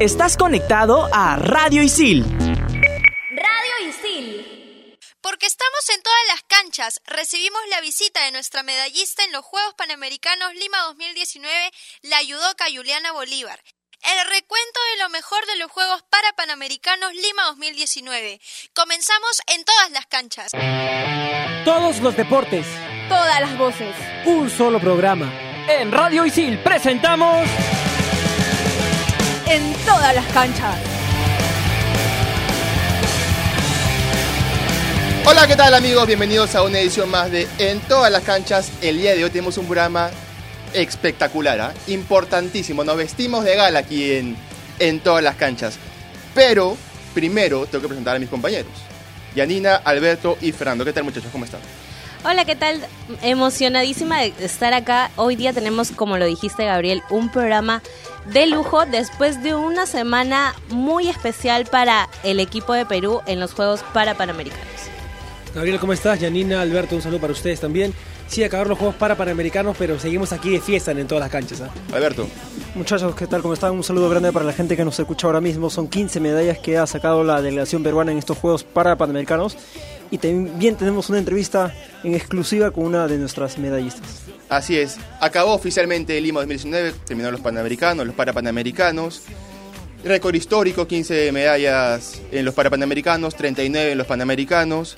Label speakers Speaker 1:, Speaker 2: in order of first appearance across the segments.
Speaker 1: Estás conectado a Radio Isil.
Speaker 2: Radio Isil.
Speaker 3: Porque estamos en todas las canchas, recibimos la visita de nuestra medallista en los Juegos Panamericanos Lima 2019, la judoka Juliana Bolívar. El recuento de lo mejor de los Juegos para Panamericanos Lima 2019. Comenzamos en todas las canchas.
Speaker 4: Todos los deportes.
Speaker 2: Todas las voces.
Speaker 4: Un solo programa.
Speaker 1: En Radio Isil presentamos...
Speaker 2: En todas las canchas.
Speaker 5: Hola, ¿qué tal amigos? Bienvenidos a una edición más de En todas las canchas. El día de hoy tenemos un programa espectacular, ¿ah? importantísimo. Nos vestimos de gala aquí en, en todas las canchas. Pero primero tengo que presentar a mis compañeros. Yanina, Alberto y Fernando. ¿Qué tal muchachos? ¿Cómo están?
Speaker 6: Hola, ¿qué tal? Emocionadísima de estar acá. Hoy día tenemos, como lo dijiste Gabriel, un programa de lujo después de una semana muy especial para el equipo de Perú en los Juegos para Panamericanos.
Speaker 4: Gabriel, ¿cómo estás? Yanina, Alberto, un saludo para ustedes también. Sí, acabar los Juegos para Panamericanos, pero seguimos aquí de fiesta en todas las canchas. ¿ah?
Speaker 5: Alberto.
Speaker 7: Muchachos, ¿qué tal? ¿Cómo están? Un saludo grande para la gente que nos escucha ahora mismo. Son 15 medallas que ha sacado la delegación peruana en estos Juegos para Panamericanos. Y también tenemos una entrevista en exclusiva con una de nuestras medallistas.
Speaker 5: Así es. Acabó oficialmente Lima 2019, terminaron los Panamericanos, los Parapanamericanos. Récord histórico, 15 medallas en los Parapanamericanos, 39 en los Panamericanos.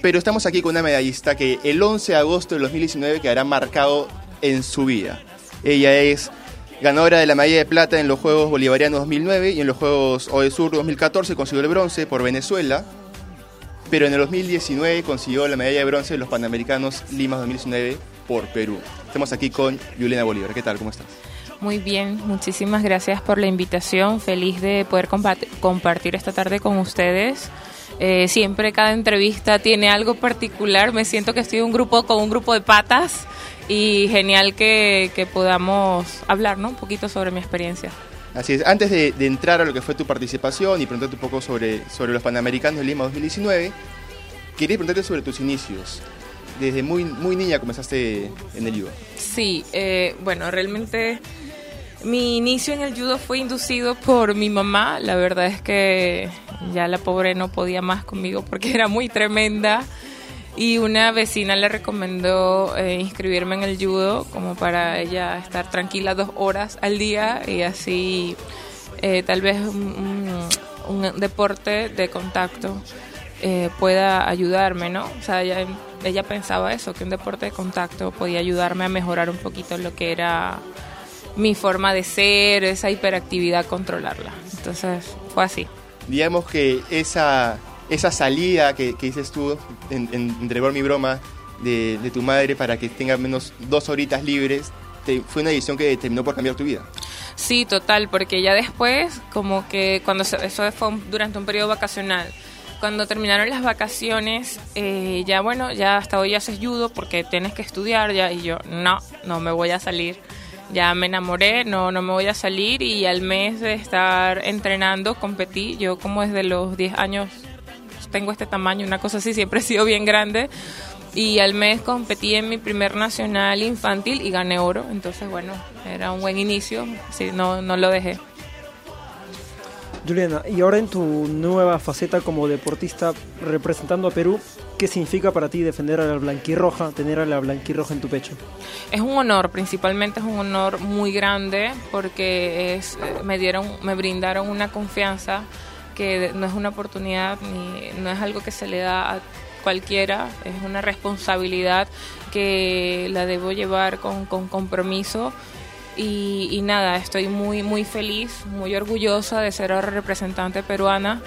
Speaker 5: Pero estamos aquí con una medallista que el 11 de agosto de 2019 quedará marcado en su vida. Ella es ganadora de la medalla de plata en los Juegos Bolivarianos 2009 y en los Juegos OESUR 2014 consiguió el bronce por Venezuela. Pero en el 2019 consiguió la medalla de bronce en los Panamericanos Lima 2019 por Perú. Estamos aquí con Juliana Bolívar. ¿Qué tal? ¿Cómo estás?
Speaker 8: Muy bien, muchísimas gracias por la invitación. Feliz de poder compartir esta tarde con ustedes. Eh, siempre cada entrevista tiene algo particular. Me siento que estoy un grupo con un grupo de patas y genial que, que podamos hablar ¿no? un poquito sobre mi experiencia.
Speaker 5: Así es, antes de, de, entrar a lo que fue tu participación y preguntarte un poco sobre, sobre los Panamericanos de Lima 2019, quería preguntarte sobre tus inicios. Desde muy, muy niña comenzaste en el judo.
Speaker 8: Sí, eh, bueno, realmente mi inicio en el judo fue inducido por mi mamá. La verdad es que ya la pobre no podía más conmigo porque era muy tremenda. Y una vecina le recomendó eh, inscribirme en el judo como para ella estar tranquila dos horas al día y así eh, tal vez un, deporte de contacto eh, pueda ayudarme, ¿no? O sea, ella, ella pensaba eso, que un deporte de contacto podía ayudarme a mejorar un poquito lo que era mi forma de ser, esa hiperactividad, controlarla. Entonces fue así.
Speaker 5: Digamos que esa esa salida que, que dices tú, en, en, entre broma y broma, de, de, tu madre para que tenga menos dos horitas libres, te, fue una decisión que terminó por cambiar tu vida.
Speaker 8: Sí, total, porque ya después, como que cuando se, eso fue durante un periodo vacacional, cuando terminaron las vacaciones, eh, ya bueno, ya hasta hoy haces judo porque tienes que estudiar ya, y yo, no, no me voy a salir. Ya me enamoré, no, no me voy a salir y al mes de estar entrenando competí, yo como desde los 10 años tengo este tamaño, una cosa así, siempre he sido bien grande. Y al mes competí en mi primer nacional infantil y gané oro. Entonces, bueno, era un buen inicio. Sí, no, no lo dejé.
Speaker 7: Juliana, y ahora en tu nueva faceta como deportista representando a Perú, ¿qué significa para ti defender a la blanquirroja, tener a la blanquirroja en tu pecho?
Speaker 8: Es un honor, principalmente es un honor muy grande porque es, me dieron, me brindaron una confianza que no es una oportunidad ni no es algo que se le da a cualquiera, es una responsabilidad que la debo llevar con, con compromiso. Y, y, nada, estoy muy, muy feliz, muy orgullosa de ser ahora representante peruana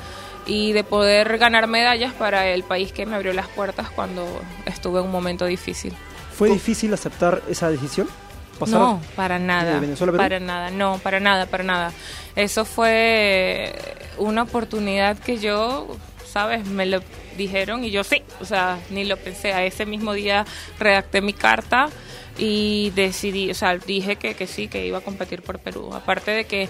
Speaker 8: y de poder ganar medallas para el país que me abrió las puertas cuando estuve en un momento difícil.
Speaker 7: ¿Fue difícil aceptar esa decisión?
Speaker 8: Pasar no, para nada. De Venezuela, Perú? Para nada, no, para nada, para nada. Eso fue una oportunidad que yo, ¿sabes? Me lo dijeron y yo sí, o sea, ni lo pensé. A ese mismo día redacté mi carta y decidí, o sea, dije que, que sí, que iba a competir por Perú. Aparte de que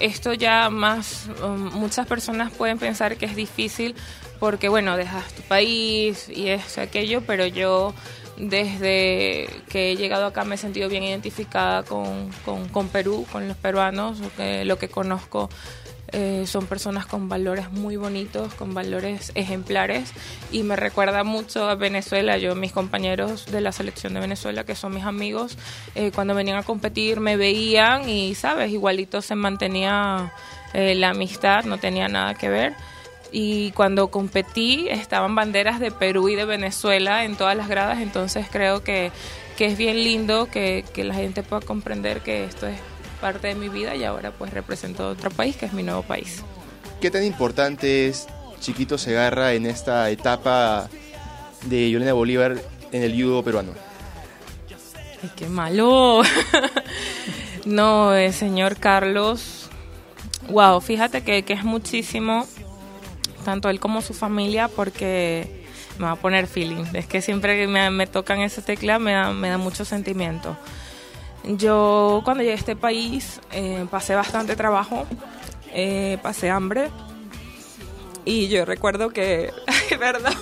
Speaker 8: esto ya más, um, muchas personas pueden pensar que es difícil porque, bueno, dejas tu país y es aquello, pero yo desde que he llegado acá me he sentido bien identificada con, con, Perú, con los peruanos, que, lo que conozco eh, son personas con valores muy bonitos, con valores ejemplares y me recuerda mucho a Venezuela. Yo, mis compañeros de la selección de Venezuela, que son mis amigos, eh, cuando venían a competir me veían y, sabes, igualito se mantenía eh, la amistad, no tenía nada que ver. Y cuando competí estaban banderas de Perú y de Venezuela en todas las gradas, entonces creo que, que es bien lindo que, que la gente pueda comprender que esto es parte de mi vida y ahora pues represento otro país que es mi nuevo país.
Speaker 5: ¿Qué tan importante es Chiquito Segarra en esta etapa de Yolanda Bolívar en el judo peruano?
Speaker 8: Ay, qué malo. no, el señor Carlos. Wow, fíjate que, que, es muchísimo, tanto él como su familia, porque me va a poner feeling. Es que siempre que me, me tocan esa tecla me da, me da mucho sentimiento. Yo cuando llegué a este país eh, pasé bastante trabajo, eh, pasé hambre y yo recuerdo que, ¿verdad?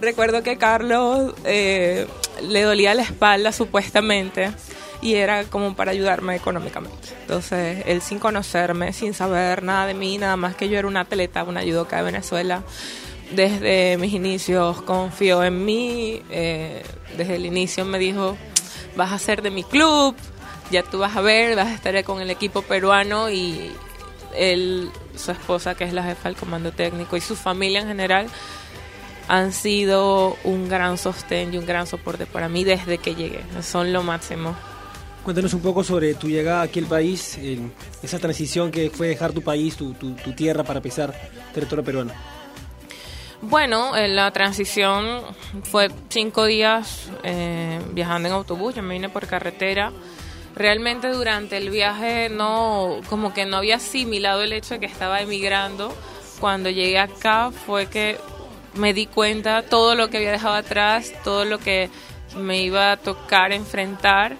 Speaker 8: recuerdo que Carlos eh, le dolía la espalda supuestamente y era como para ayudarme económicamente. Entonces, él sin conocerme, sin saber nada de mí, nada más que yo era una atleta, una judoka de Venezuela, desde mis inicios confió en mí, eh, desde el inicio me dijo, vas a ser de mi club, ya tú vas a ver, vas a estar con el equipo peruano y él, su esposa, que es la jefa del comando técnico, y su familia en general, han sido un gran sostén y un gran soporte para mí desde que llegué. Son lo máximo.
Speaker 4: Cuéntanos un poco sobre tu llegada aquí al país, esa transición que fue dejar tu país, tu, tierra para pisar territorio peruano.
Speaker 8: Bueno, eh, la transición fue cinco días eh, viajando en autobús, yo me vine por carretera. Realmente durante el viaje no, como que no había asimilado el hecho de que estaba emigrando. Cuando llegué acá fue que me di cuenta todo lo que había dejado atrás, todo lo que me iba a tocar enfrentar.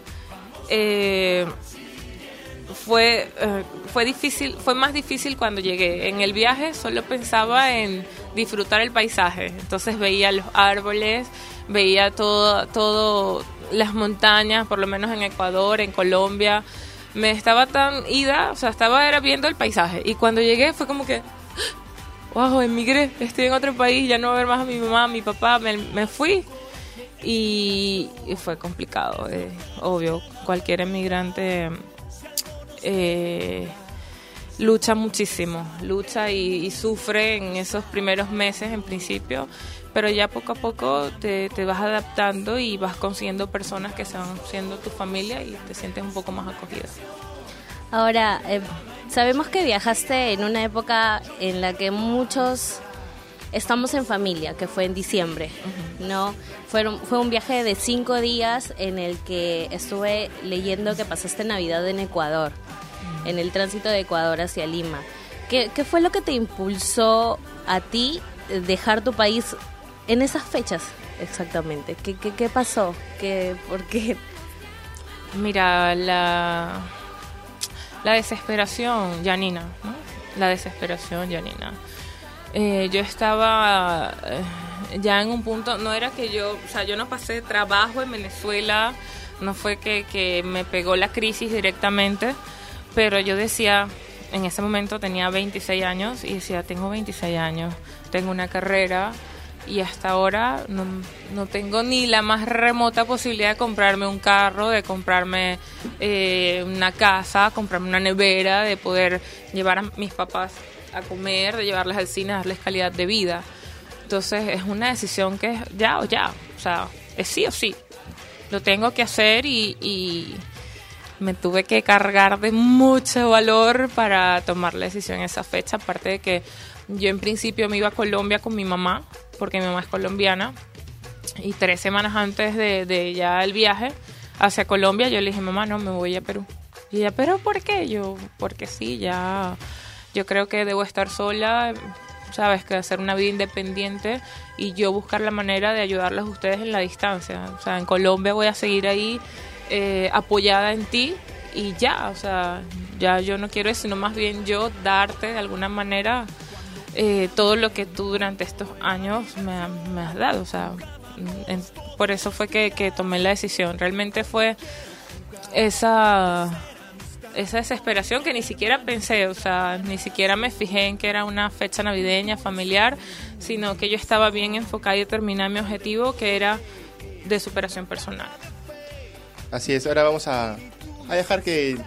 Speaker 8: Eh, fue, eh, fue difícil, fue más difícil cuando llegué. En el viaje solo pensaba en disfrutar el paisaje. Entonces veía los árboles, veía todo, todo las montañas, por lo menos en Ecuador, en Colombia. Me estaba tan ida, o sea, estaba era viendo el paisaje. Y cuando llegué fue como que, wow, emigré, estoy en otro país, ya no voy a ver más a mi mamá, a mi papá, me, me fui. Y, fue complicado, eh, obvio, cualquier emigrante eh, lucha muchísimo, lucha y, y, sufre en esos primeros meses en principio, pero ya poco a poco te, te, vas adaptando y vas consiguiendo personas que son siendo tu familia y te sientes un poco más acogida.
Speaker 6: Ahora, eh, sabemos que viajaste en una época en la que muchos estamos en familia, que fue en diciembre, uh -huh. ¿no? Fueron, fue un viaje de cinco días en el que estuve leyendo que pasaste Navidad en Ecuador, uh -huh. en el tránsito de Ecuador hacia Lima. ¿Qué, ¿Qué, fue lo que te impulsó a ti dejar tu país en esas fechas exactamente? ¿Qué, qué, qué pasó? ¿Qué, ¿Por qué?
Speaker 8: Mira, la, la desesperación, Janina, ¿no? La desesperación, Janina. Eh, yo estaba eh, ya en un punto, no era que yo, o sea, yo no pasé trabajo en Venezuela, no fue que, me pegó la crisis directamente, pero yo decía, en ese momento tenía 26 años y decía, tengo 26 años, tengo una carrera y hasta ahora no, no tengo ni la más remota posibilidad de comprarme un carro, de comprarme eh, una casa, comprarme una nevera, de poder llevar a mis papás a comer, de llevarles al cine, darles calidad de vida. Entonces es una decisión que es ya o ya, o sea, es sí o sí. Lo tengo que hacer y, y me tuve que cargar de mucho valor para tomar la decisión en esa fecha, aparte de que yo en principio me iba a Colombia con mi mamá, porque mi mamá es colombiana, y tres semanas antes de, de ya el viaje hacia Colombia, yo le dije, mamá, no, me voy a Perú. Y ella, ¿pero por qué? Yo, porque sí, ya yo creo que debo estar sola, sabes, que hacer una vida independiente y yo buscar la manera de ayudarles a ustedes en la distancia. O sea, en Colombia voy a seguir ahí eh, apoyada en ti y ya, o sea, ya yo no quiero eso, sino más bien yo darte de alguna manera eh, todo lo que tú durante estos años me, has dado, o sea, por eso fue que tomé la decisión. Realmente fue esa esa desesperación que ni siquiera pensé, o sea, ni siquiera me fijé en que era una fecha navideña, familiar, sino que yo estaba bien enfocada y determinada mi objetivo, que era de superación personal.
Speaker 5: Así es, ahora vamos a, dejar que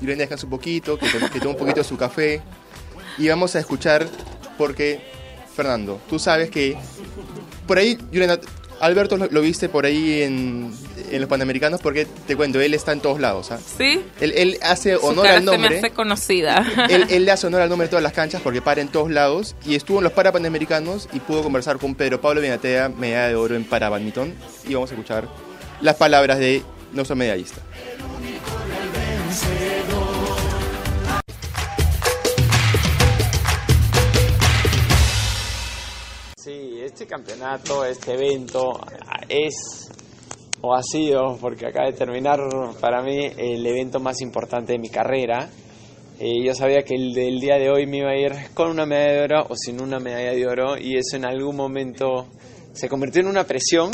Speaker 5: Irene descanse un poquito, que, to- que tome un poquito de su café y vamos a escuchar porque, Fernando, tú sabes que por ahí, Alberto lo, lo viste por ahí en, en los Panamericanos porque, te cuento, él está en todos lados. ¿ah?
Speaker 8: ¿Sí?
Speaker 5: Él, él hace
Speaker 8: Su
Speaker 5: honor
Speaker 8: cara
Speaker 5: al
Speaker 8: se me
Speaker 5: nombre.
Speaker 8: hace conocida.
Speaker 5: Él, él le hace honor al nombre de todas las canchas porque para en todos lados y estuvo en los Parapanamericanos y pudo conversar con Pedro Pablo Benatea, medalla de oro en para badminton y vamos a escuchar las palabras de nuestro medallista.
Speaker 9: Sí, este campeonato, este evento es o sido, porque acaba de terminar para mí el evento más importante de mi carrera. Eh, yo sabía que el del día de hoy me iba a ir con una medalla de oro o sin una medalla de oro y eso en algún momento se convirtió en una presión,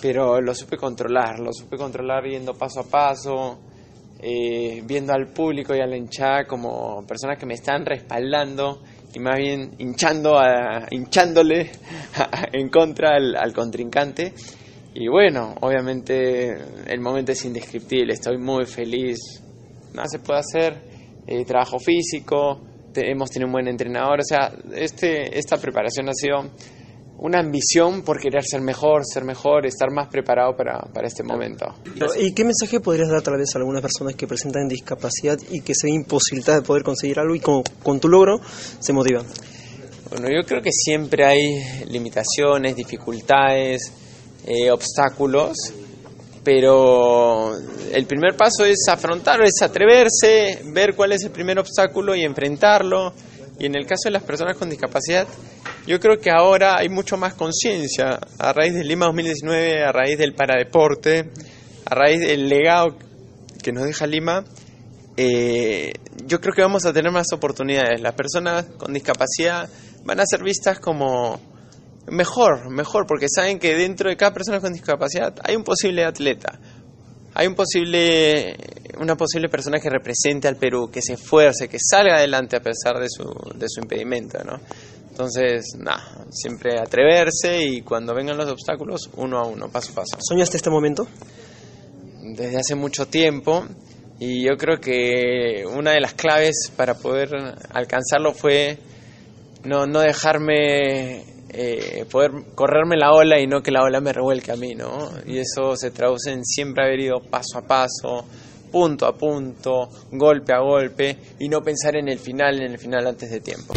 Speaker 9: pero lo supe controlar, lo supe controlar yendo paso a paso, eh, viendo al público y a la hinchada como personas que me están respaldando y más bien hinchando a, hinchándole en contra al, al contrincante. Y bueno, obviamente el momento es indescriptible, estoy muy feliz, nada se puede hacer, eh, trabajo físico, te- hemos tenido un buen entrenador, o sea, este, esta preparación ha sido una ambición por querer ser mejor, ser mejor, estar más preparado para, para este momento.
Speaker 7: ¿Y qué mensaje podrías dar tal vez a algunas personas que presentan discapacidad y que se ven imposibilitadas de poder conseguir algo y con, con tu logro se motivan?
Speaker 9: Bueno, yo creo que siempre hay limitaciones, dificultades, eh, obstáculos, pero el primer paso es afrontarlo, es atreverse, ver cuál es el primer obstáculo y enfrentarlo. Y en el caso de las personas con discapacidad, yo creo que ahora hay mucho más conciencia a raíz del Lima 2019, a raíz del paradeporte, a raíz del legado que nos deja Lima. eh, yo creo que vamos a tener más oportunidades. Las personas con discapacidad van a ser vistas como mejor, mejor, porque saben que dentro de cada persona con discapacidad hay un posible atleta, hay un posible, una posible persona que represente al Perú, que se esfuerce, que salga adelante a pesar de su, de su impedimento, ¿no? Entonces, nada, siempre atreverse y cuando vengan los obstáculos, uno a uno, paso a paso.
Speaker 7: ¿Soñaste este momento?
Speaker 9: Desde hace mucho tiempo y yo creo que una de las claves para poder alcanzarlo fue no, no dejarme eh, poder correrme la ola y no que la ola me revuelque a mí, ¿no? Y eso se traduce en siempre haber ido paso a paso, punto a punto, golpe a golpe y no pensar en el final, en el final antes de tiempo.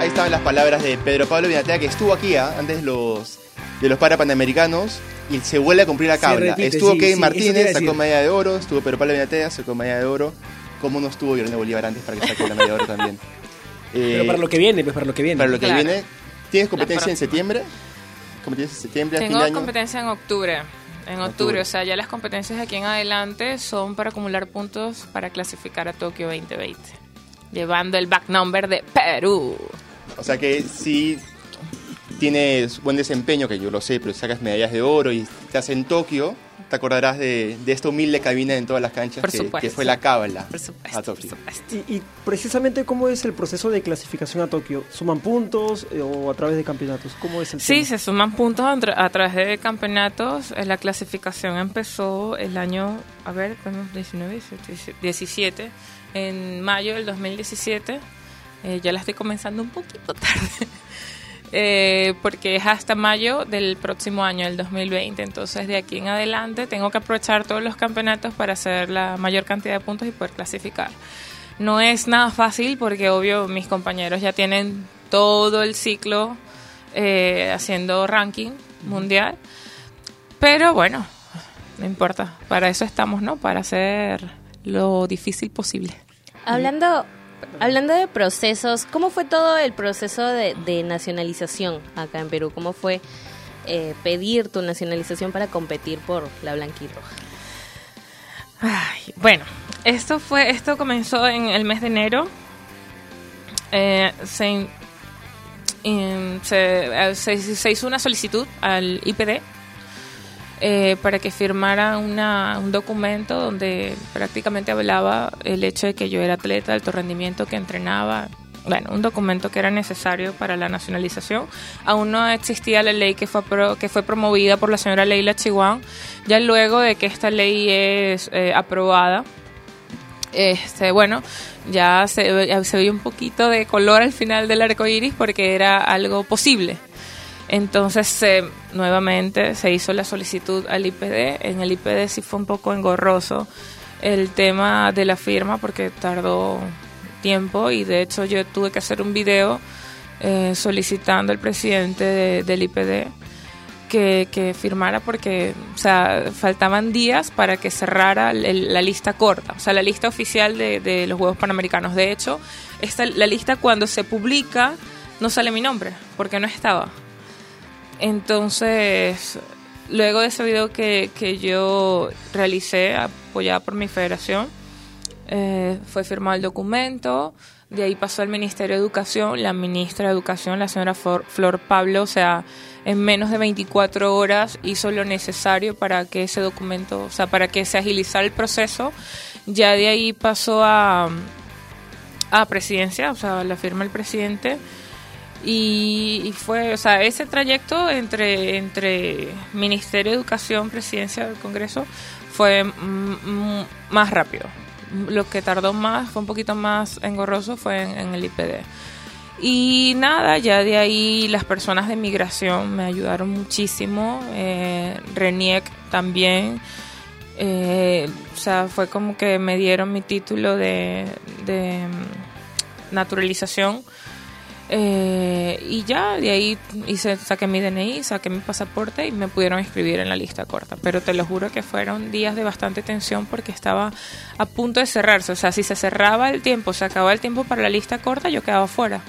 Speaker 5: Ahí estaban las palabras de Pedro Pablo Benatea que estuvo aquí ¿ah? antes los, de los Parapanamericanos y se vuelve a cumplir la
Speaker 4: repite,
Speaker 5: estuvo
Speaker 4: sí,
Speaker 5: Kevin
Speaker 4: sí,
Speaker 5: Martínez, sacó medalla de oro, estuvo Pedro Pablo Benatea, sacó medalla de oro. ¿Cómo no estuvo Irene Bolívar antes para que saque la medalla de oro también?
Speaker 4: Pero
Speaker 5: Eh,
Speaker 4: para lo que viene, pues para lo que viene.
Speaker 5: para lo que
Speaker 8: Claro.
Speaker 5: viene, ¿tienes competencia en septiembre? ¿Competencia en septiembre, fin
Speaker 8: Tengo
Speaker 5: año?
Speaker 8: competencia en octubre. En octubre,
Speaker 5: Octubre.
Speaker 8: o sea, ya las competencias de aquí en adelante son para acumular puntos para clasificar a Tokio 2020. Llevando el back number de Perú.
Speaker 5: O sea que si tienes buen desempeño, que yo lo sé, pero sacas medallas de oro y estás en Tokio, te acordarás de, de esta humilde cabina en todas las canchas
Speaker 8: Por
Speaker 5: que,
Speaker 8: supuesto.
Speaker 5: que fue la cábala
Speaker 8: Por supuesto,
Speaker 5: a Tokio.
Speaker 8: por supuesto.
Speaker 7: Y, y precisamente, ¿cómo es el proceso de clasificación a Tokio? ¿Suman puntos eh, o a través de campeonatos? ¿Cómo es el
Speaker 8: Sí,
Speaker 7: tema?
Speaker 8: se suman puntos a, tra- a través de campeonatos. Eh, La clasificación empezó el año, a ver, tenemos 19, 17, 17, en mayo del 2017. Eh, ya la estoy comenzando un poquito tarde. Eh, porque es hasta mayo del próximo año, el 2020. Entonces, de aquí en adelante, tengo que aprovechar todos los campeonatos para hacer la mayor cantidad de puntos y poder clasificar. No es nada fácil porque, obvio, mis compañeros ya tienen todo el ciclo eh, haciendo ranking mundial. Pero bueno, no importa. Para eso estamos, ¿no? Para hacer lo difícil posible.
Speaker 6: Hablando, hablando de procesos, ¿cómo fue todo el proceso de, nacionalización acá en Perú? ¿Cómo fue eh, pedir tu nacionalización para competir por la blanquirroja?
Speaker 8: Ay, bueno, Esto fue, esto comenzó en el mes de enero. Eh, se, em, eh, se- se hizo una solicitud al IPD eh, para que firmara una, un documento donde prácticamente hablaba el hecho de que yo era atleta de alto rendimiento, que entrenaba. Bueno, un documento que era necesario para la nacionalización. Aún no existía la ley que fue, pro- que fue promovida por la señora Leila Chihuahua. Ya luego de que esta ley es eh, aprobada, este, bueno, ya se, se un poquito de color al final del arco iris porque era algo posible. Entonces, se- nuevamente se hizo la solicitud al IPD. En el IPD sí fue un poco engorroso el tema de la firma porque tardó tiempo y de hecho yo tuve que hacer un video eh, solicitando al presidente de- del IPD que, firmara porque, o sea, faltaban días para que cerrara la lista corta, o sea, la lista oficial de, de los Juegos Panamericanos. De hecho, esta, la lista cuando se publica no sale mi nombre, porque no estaba. Entonces, luego de ese video que, que yo realicé, apoyada por mi federación, eh, fue firmado el documento, de ahí pasó al Ministerio de Educación, la ministra de Educación, la señora Flor, Pablo, o sea, en menos de 24 horas hizo lo necesario para que ese documento, o sea, para que se agilizara el proceso. Ya de ahí pasó a, a presidencia, o sea, la firma el presidente. Y, fue, o sea, ese trayecto entre, entre Ministerio de Educación, Presidencia del Congreso, fue más rápido. Lo que tardó más, fue un poquito más engorroso, fue en, el IPD. Y nada, ya de ahí las personas de migración me ayudaron muchísimo. Eh, RENIEC también. Eh, o sea, fue como que me dieron mi título de, de mm, naturalización. Eh, y ya, de ahí hice, saqué mi DNI, saqué mi pasaporte y me pudieron inscribir en la lista corta. Pero te lo juro que fueron días de bastante tensión porque estaba a punto de cerrarse. O sea, si se cerraba el tiempo, se acababa el tiempo para la lista corta, yo quedaba fuera.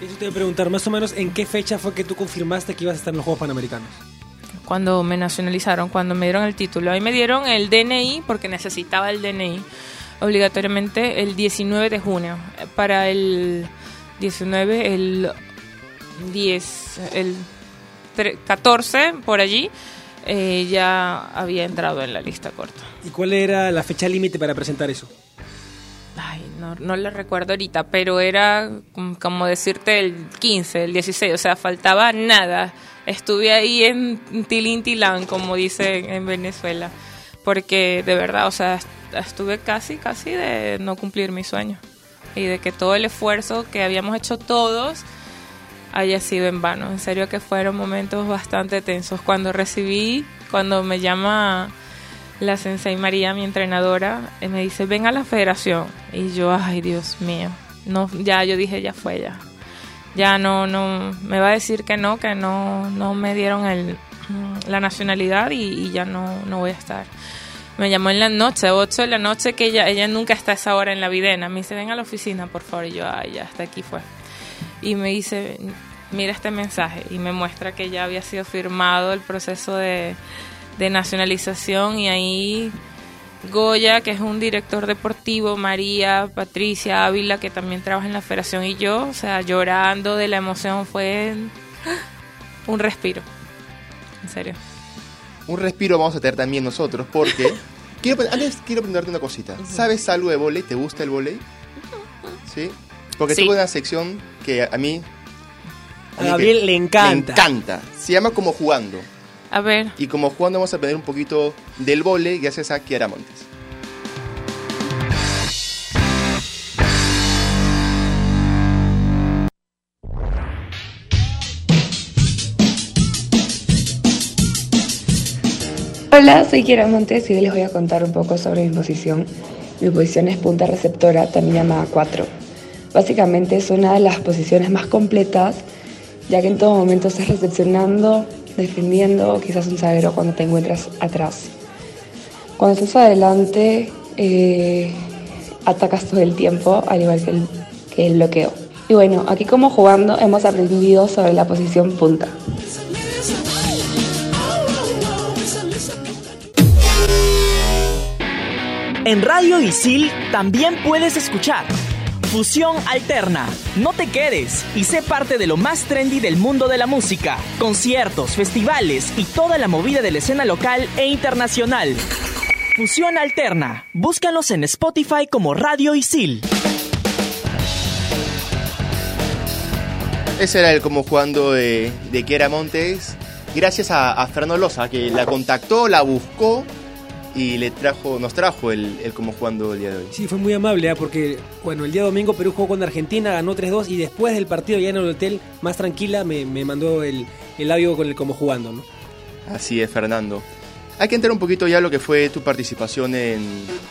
Speaker 4: Eso te voy a preguntar, más o menos, ¿en qué fecha fue que tú confirmaste que ibas a estar en los Juegos Panamericanos?
Speaker 8: Cuando me nacionalizaron, cuando me dieron el título. Ahí me dieron el DNI porque necesitaba el DNI obligatoriamente el 19 de junio. Para el 19, el 10, el tre- 14, por allí, eh, ya había entrado en la lista corta.
Speaker 4: ¿Y cuál era la fecha límite para presentar eso?
Speaker 8: Ay, no, no le recuerdo ahorita, pero era mm, como decirte el 15, el 16, o sea, faltaba nada. Estuve ahí en Tilín Tilán, como dicen en Venezuela, porque de verdad, o sea, est- estuve casi, casi de no cumplir mi sueño y de que todo el esfuerzo que habíamos hecho todos haya sido en vano. En serio que fueron momentos bastante tensos. Cuando recibí, cuando me llama la Sensei María, mi entrenadora, eh, me dice, ven a la federación. Y yo, ay, Dios mío. No, ya, yo dije, ya fue, ya. Ya no, no, me va a decir que no, que no, no me dieron el, la nacionalidad y, y ya no, no voy a estar. Me llamó en la noche, 8 de la noche, que ella, ella nunca está a esa hora en la videna. Me dice, ven a la oficina, por favor. Y yo, ay, ya, hasta aquí fue. Y me dice, mira este mensaje. Y me muestra que ya había sido firmado el proceso de, de nacionalización. Y ahí Goya, que es un director deportivo, María, Patricia, Ávila, que también trabaja en la federación, y yo, o sea, llorando de la emoción, fue un respiro. En serio.
Speaker 5: Un respiro vamos a tener también nosotros porque... quiero, antes quiero preguntarte una cosita. ¿Sabes algo de volei? ¿Te gusta el volei? ¿Sí? Porque
Speaker 8: Sí.
Speaker 5: tengo una sección que a mí...
Speaker 4: A Gabriel le encanta.
Speaker 5: Me encanta. Se llama Como Jugando.
Speaker 8: A ver,
Speaker 5: Y como jugando vamos a aprender un poquito del volei gracias a Kiara Montes.
Speaker 10: Hola, soy Kiera Montes y hoy les voy a contar un poco sobre mi posición. Mi posición es punta receptora, también llamada 4. Básicamente es una de las posiciones más completas, ya que en todo momento estás recepcionando, defendiendo quizás un zaguero cuando te encuentras atrás. Cuando estás adelante, eh, atacas todo el tiempo, al igual que el bloqueo. Y bueno, aquí como jugando hemos aprendido sobre la posición punta.
Speaker 1: En Radio Isil también puedes escuchar Fusión Alterna. No te quedes y sé parte de lo más trendy del mundo de la música. Conciertos, festivales y toda la movida de la escena local e internacional. Fusión Alterna. Búscanos en Spotify como Radio Isil.
Speaker 5: Ese era el como jugando de, de Kiera Montes. Gracias a, a Fernando Loza, que la contactó, la buscó y le trajo, nos trajo el, el como jugando el día de hoy.
Speaker 4: Sí, fue muy amable, ¿ah? porque bueno, el día domingo Perú jugó con Argentina, ganó 3-2 y después del partido ya en el hotel, más tranquila, me, me mandó el, el audio con el como jugando, ¿no?
Speaker 5: Así es, Fernando. Hay que entrar un poquito ya a lo que fue tu participación en,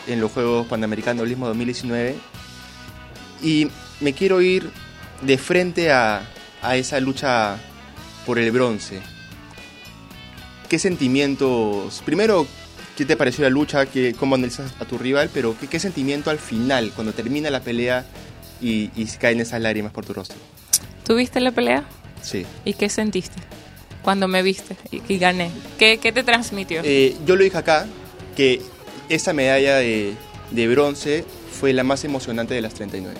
Speaker 5: en los Juegos Panamericanos Lismo 2019. Y me quiero ir de frente a, a esa lucha por el bronce. ¿Qué sentimientos? Primero, ¿qué te pareció la lucha? ¿Qué, ¿Cómo analizas a tu rival? Pero ¿qué, qué sentimiento al final, cuando termina la pelea y, y caen esas lágrimas por tu rostro?
Speaker 8: ¿Tuviste la pelea?
Speaker 5: Sí.
Speaker 8: ¿Y qué sentiste cuando me viste y, y gané? ¿Qué, ¿Qué te transmitió?
Speaker 5: Eh, yo lo dije acá, que esa medalla de, de bronce fue la más emocionante de las 39.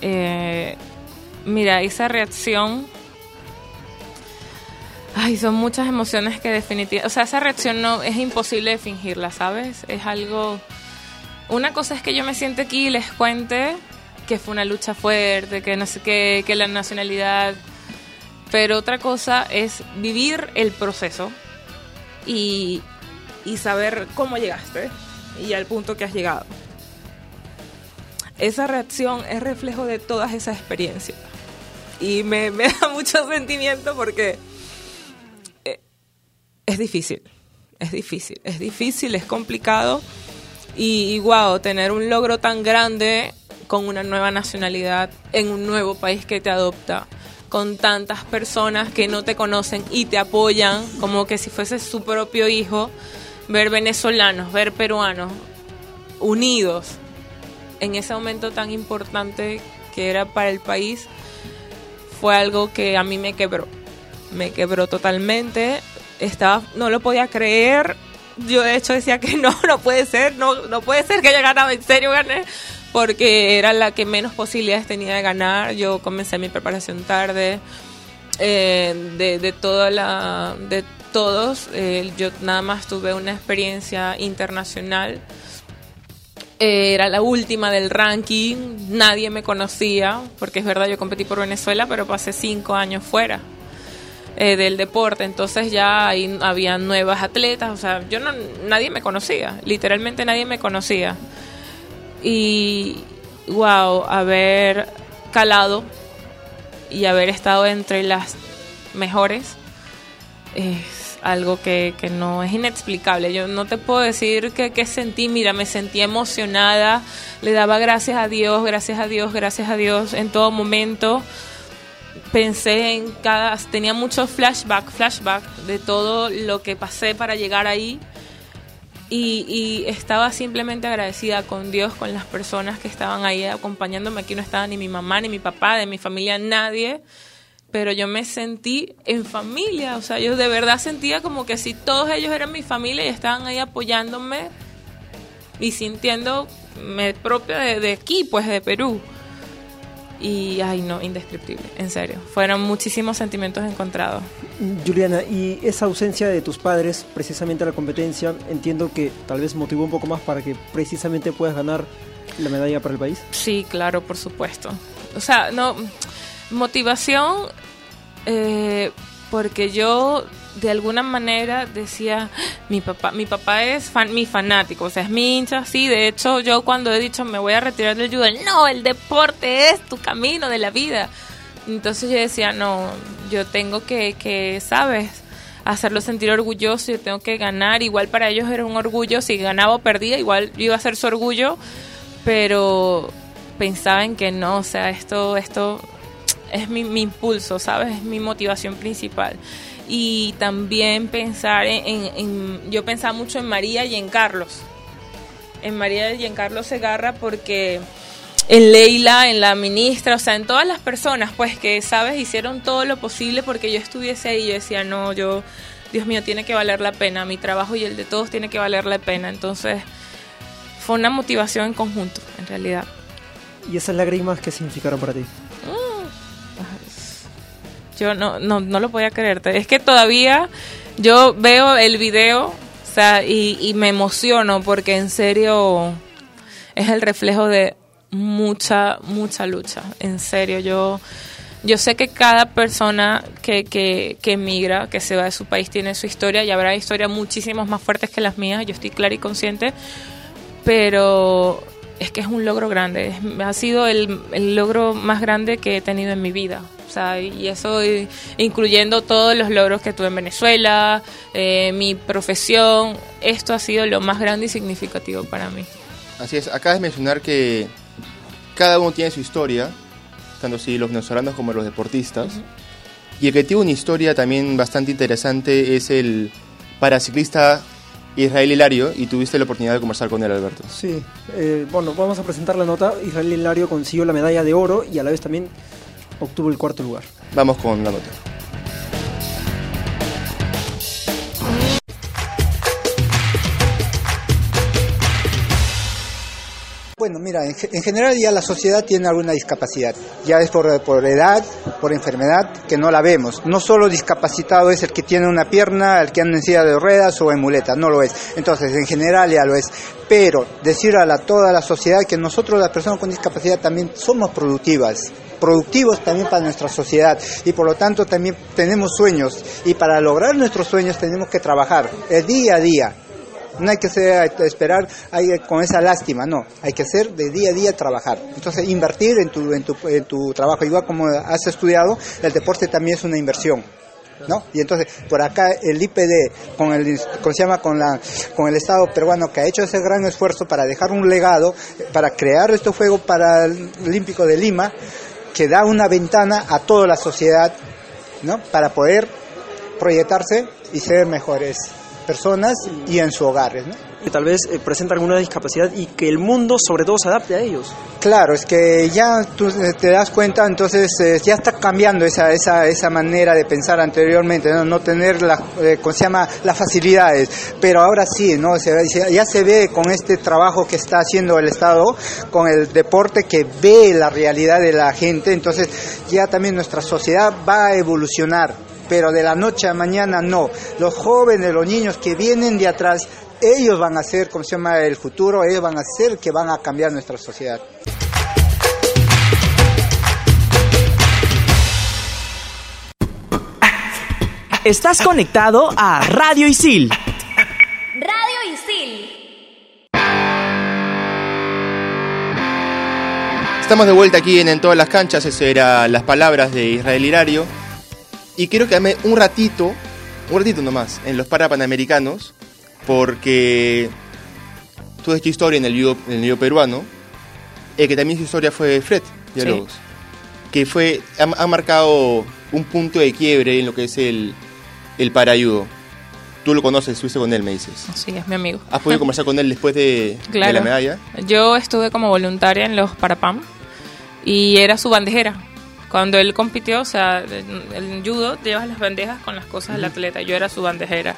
Speaker 8: Eh, mira, esa reacción. Ay, son muchas emociones que definitivamente. O sea, esa reacción no es imposible de fingirla, ¿sabes? Es algo. Una cosa es que yo me siente aquí y les cuente que fue una lucha fuerte, que no sé qué, que la nacionalidad. Pero otra cosa es vivir el proceso y, y saber cómo llegaste y al punto que has llegado. Esa reacción es reflejo de todas esas experiencias. Y me, me da mucho sentimiento porque es difícil, es difícil, es difícil, es complicado. Y, y wow, tener un logro tan grande con una nueva nacionalidad en un nuevo país que te adopta, con tantas personas que no te conocen y te apoyan como que si fuese su propio hijo, ver venezolanos, ver peruanos unidos en ese momento tan importante que era para el país, fue algo que a mí me quebró. Me quebró totalmente. Estaba, no lo podía creer. Yo de hecho decía que no, no puede ser, no, no puede ser que haya ganado, en serio gané, porque era la que menos posibilidades tenía de ganar. Yo comencé mi preparación tarde, eh, de, de toda la, de todos, eh, yo nada más tuve una experiencia internacional. Eh, era la última del ranking, nadie me conocía, porque es verdad, yo competí por Venezuela, pero pasé cinco años fuera eh, del deporte, entonces ya había nuevas atletas, o sea, yo no, nadie me conocía, literalmente nadie me conocía. Y, wow, haber calado y haber estado entre las mejores es algo que, que no es inexplicable. Yo no te puedo decir que, que sentí, mira, me sentí emocionada, le daba gracias a Dios, gracias a Dios, gracias a Dios en todo momento. Pensé en cada, tenía muchos flashback, flashback de todo lo que pasé para llegar ahí. Y, estaba simplemente agradecida con Dios, con las personas que estaban ahí acompañándome. Aquí no estaba ni mi mamá, ni mi papá, de mi familia, nadie. Pero yo me sentí en familia, o sea, yo de verdad sentía como que si todos ellos eran mi familia y estaban ahí apoyándome y sintiéndome propia de, de aquí, pues de Perú. Y, ay, no, indescriptible, en serio. Fueron muchísimos sentimientos encontrados.
Speaker 7: Juliana, y esa ausencia de tus padres precisamente a la competencia, entiendo que tal vez motivó un poco más para que precisamente puedas ganar la medalla para el país.
Speaker 8: Sí, claro, por supuesto. O sea, no, motivación, eh, porque yo de alguna manera decía, mi papá, mi papá es mi fanático, o sea, es mi hincha, sí, de hecho yo cuando he dicho me voy a retirar del judo, no, el deporte es tu camino de la vida. Entonces yo decía, no, yo tengo que, que sabes, hacerlo sentir orgulloso, yo tengo que ganar, igual para ellos era un orgullo, si ganaba o perdía, igual iba a ser su orgullo, pero pensaba en que no, o sea, esto, esto es mi, mi impulso, ¿sabes? Es mi motivación principal y también pensar en, yo pensaba mucho en María y en Carlos en María y en Carlos Segarra porque en Leila, en la ministra, o sea, en todas las personas pues que sabes hicieron todo lo posible porque yo estuviese ahí, yo decía, no, yo Dios mío, tiene que valer la pena, mi trabajo y el de todos tiene que valer la pena, entonces fue una motivación en conjunto, en realidad.
Speaker 7: ¿Y esas lágrimas qué significaron para ti?
Speaker 8: Yo no, no, no lo podía creerte. Es que todavía yo veo el video y, me emociono porque en serio es el reflejo de mucha, mucha lucha. En serio, yo, yo sé que cada persona que, que, que emigra, que se va de su país, tiene su historia y habrá historias muchísimas más fuertes que las mías. Yo estoy clara y consciente, pero es que es un logro grande. Ha sido el, el logro más grande que he tenido en mi vida. O sea, y eso incluyendo todos los logros que tuve en Venezuela, eh, mi profesión. Esto ha sido lo más grande y significativo para mí.
Speaker 5: Así es, acá es mencionar que cada uno tiene su historia, tanto si los venezolanos como los deportistas. Y el que tiene una historia también bastante interesante es el paraciclista Israel Hilario, y tuviste la oportunidad de conversar con él, Alberto.
Speaker 7: Sí, eh, bueno, vamos a presentar la nota. Israel Hilario consiguió la medalla de oro y a la vez también obtuvo el cuarto lugar.
Speaker 5: Vamos con la nota.
Speaker 11: Bueno, mira, en, ge- en general ya la sociedad tiene alguna discapacidad. Ya es por, por edad, por enfermedad, que no la vemos. No solo discapacitado es el que tiene una pierna, el que anda en silla de ruedas o en muleta, no lo es. Entonces, en general ya lo es. Pero decir a la, toda la sociedad que nosotros, las personas con discapacidad, también somos productivas productivos también para nuestra sociedad y por lo tanto también tenemos sueños y para lograr nuestros sueños tenemos que trabajar el día a día no hay que ser, esperar hay, con esa lástima, no. Hay que ser de día a día trabajar. Entonces, invertir en tu, en tu, en tu trabajo. Igual como has estudiado, el deporte también es una inversión. ¿No? Y entonces, por acá el IPD, con el, ¿cómo se llama? Con, la, con el Estado peruano que ha hecho ese gran esfuerzo para dejar un legado, para crear este juego para el Olímpico de Lima, que da una ventana a toda la sociedad, ¿no? Para poder proyectarse y ser mejores personas y en sus hogares, ¿no?
Speaker 7: Que tal vez eh, alguna discapacidad y que el mundo sobre todo se adapte a ellos.
Speaker 11: Claro, es que ya tú eh, te das cuenta, entonces eh, ya está cambiando esa, esa, esa manera de pensar anteriormente, no, no tener la, eh, ¿cómo se llama? las facilidades, pero ahora sí, ¿no? Se- ya se ve con este trabajo que está haciendo el Estado, con el deporte que ve la realidad de la gente, entonces ya también nuestra sociedad va a evolucionar, pero de la noche a mañana no. Los jóvenes, los niños que vienen de atrás, ellos van a ser, ¿cómo se llama?, el futuro, ellos van a ser que van a cambiar nuestra sociedad.
Speaker 1: Estás conectado a Radio Isil.
Speaker 2: Radio Isil.
Speaker 5: Estamos de vuelta aquí en, En todas las canchas, esas eran las palabras de Israel Hilario. Y quiero quedarme un ratito, un ratito nomás, en los Parapanamericanos, porque tú has hecho historia en el judo, en el judo peruano, eh, que también su historia fue Fred Villalobos, que fue, ha, ha marcado un punto de quiebre en lo que es el, el parayudo. Tú lo conoces, estuviste con él, me dices.
Speaker 8: Sí, es mi amigo.
Speaker 5: ¿Has podido conversar con él después de, de
Speaker 8: Claro.
Speaker 5: la medalla?
Speaker 8: Yo estuve como voluntaria en los Parapam y era su bandejera. Cuando él compitió, o sea, en el judo llevas las bandejas con las cosas del atleta. Yo era su bandejera.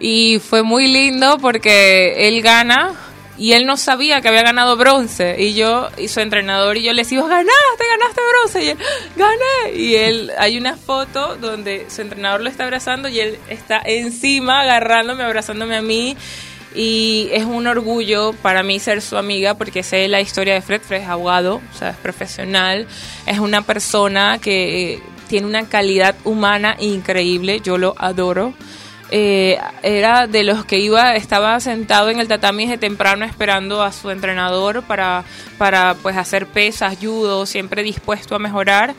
Speaker 8: Y fue muy lindo porque él gana y él no sabía que había ganado bronce. Y yo, y su entrenador y yo le decimos, ganaste, ganaste bronce. Y él, gané. Y él, hay una foto donde su entrenador lo está abrazando y él está encima agarrándome, abrazándome a mí. Y es un orgullo para mí ser su amiga porque sé la historia de Fred. Fred es abogado, o sea, es profesional. Es una persona que tiene una calidad humana increíble. Yo lo adoro. Eh, era de los que iba, estaba sentado en el tatami desde temprano esperando a su entrenador para, para pues hacer pesas, judo, siempre dispuesto a mejorar.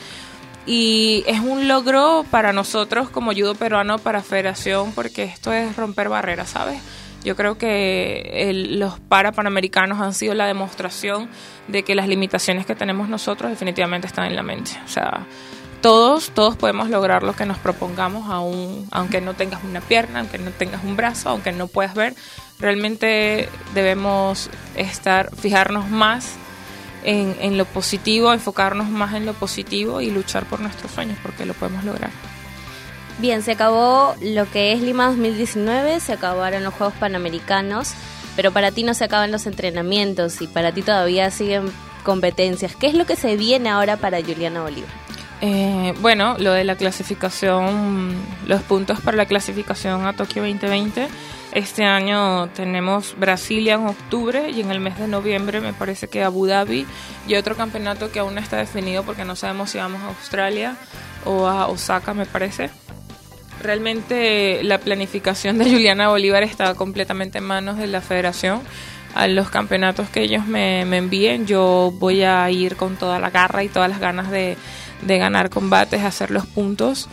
Speaker 8: Y es un logro para nosotros como judo peruano, para federación, porque esto es romper barreras, ¿sabes? Yo creo que el- los parapanamericanos han sido la demostración de que las limitaciones que tenemos nosotros definitivamente están en la mente. O sea, todos, todos podemos lograr lo que nos propongamos, aun, aunque no tengas una pierna, aunque no tengas un brazo, aunque no puedas ver. Realmente debemos estar, fijarnos más en, en lo positivo, enfocarnos más en lo positivo y luchar por nuestros sueños, porque lo podemos lograr.
Speaker 6: Bien, se acabó lo que es Lima 2019, se acabaron los Juegos Panamericanos, pero para ti no se acaban los entrenamientos y para ti todavía siguen competencias. ¿Qué es lo que se viene ahora para Juliana Bolívar?
Speaker 8: Eh, bueno, lo de la clasificación, los puntos para la clasificación a Tokio 2020. Este año tenemos Brasilia en octubre y en el mes de noviembre me parece que Abu Dhabi y otro campeonato que aún no está definido porque no sabemos si vamos a Australia o a Osaka me parece. Realmente la planificación de Juliana Bolívar está completamente en manos de la federación. A los campeonatos que ellos me, me envíen yo voy a ir con toda la garra y todas las ganas de, de ganar combates, hacer los puntos.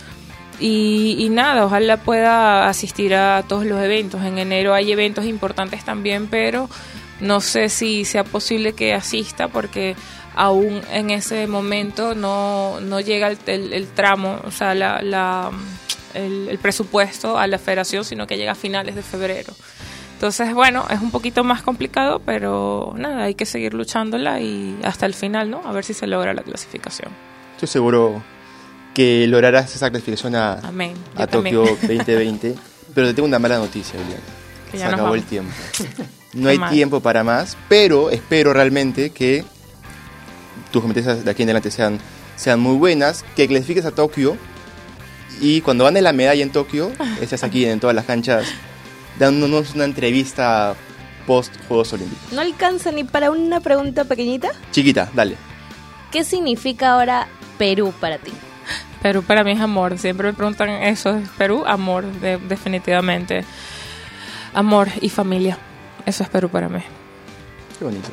Speaker 8: Y, nada, ojalá pueda asistir a todos los eventos. En enero hay eventos importantes también, pero no sé si sea posible que asista porque aún en ese momento no, no llega el, tramo, o sea, el, presupuesto a la federación, sino que llega a finales de febrero. Entonces, bueno, es un poquito más complicado, pero nada, hay que seguir luchándola y hasta el final, ¿no? A ver si se logra la clasificación.
Speaker 5: Estoy seguro que lograrás esa clasificación a,
Speaker 8: Amén.
Speaker 5: a Tokio 2020. Pero te tengo una mala noticia, Julián. Se acabó
Speaker 8: vamos.
Speaker 5: el tiempo. No hay
Speaker 8: mal.
Speaker 5: tiempo para más, pero espero realmente que tus competencias de aquí en adelante sean, sean muy buenas, que clasifiques a Tokio y cuando ganes la medalla en Tokio, estés aquí en todas las canchas dándonos una entrevista post Juegos Olímpicos.
Speaker 6: ¿No alcanza ni para una pregunta pequeñita?
Speaker 5: Chiquita, dale.
Speaker 6: ¿Qué significa ahora Perú para ti?
Speaker 8: Perú para mí es amor. Siempre me preguntan eso. ¿Es Perú, amor, de- definitivamente. Amor y familia. Eso es Perú para mí.
Speaker 5: Qué bonito.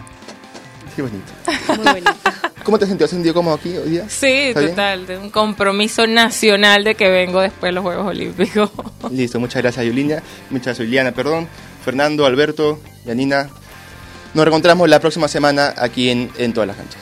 Speaker 5: Qué bonito.
Speaker 6: Muy bonito.
Speaker 5: ¿Cómo te sentido? ¿Has sentido cómodo aquí hoy día?
Speaker 8: Sí,
Speaker 5: ¿Está bien?
Speaker 8: total. De un compromiso nacional de que vengo después de los Juegos Olímpicos.
Speaker 5: Listo, muchas gracias Juliana, muchas gracias Juliana, perdón, Fernando, Alberto, Yanina. Nos reencontramos la próxima semana aquí en, en todas las canchas.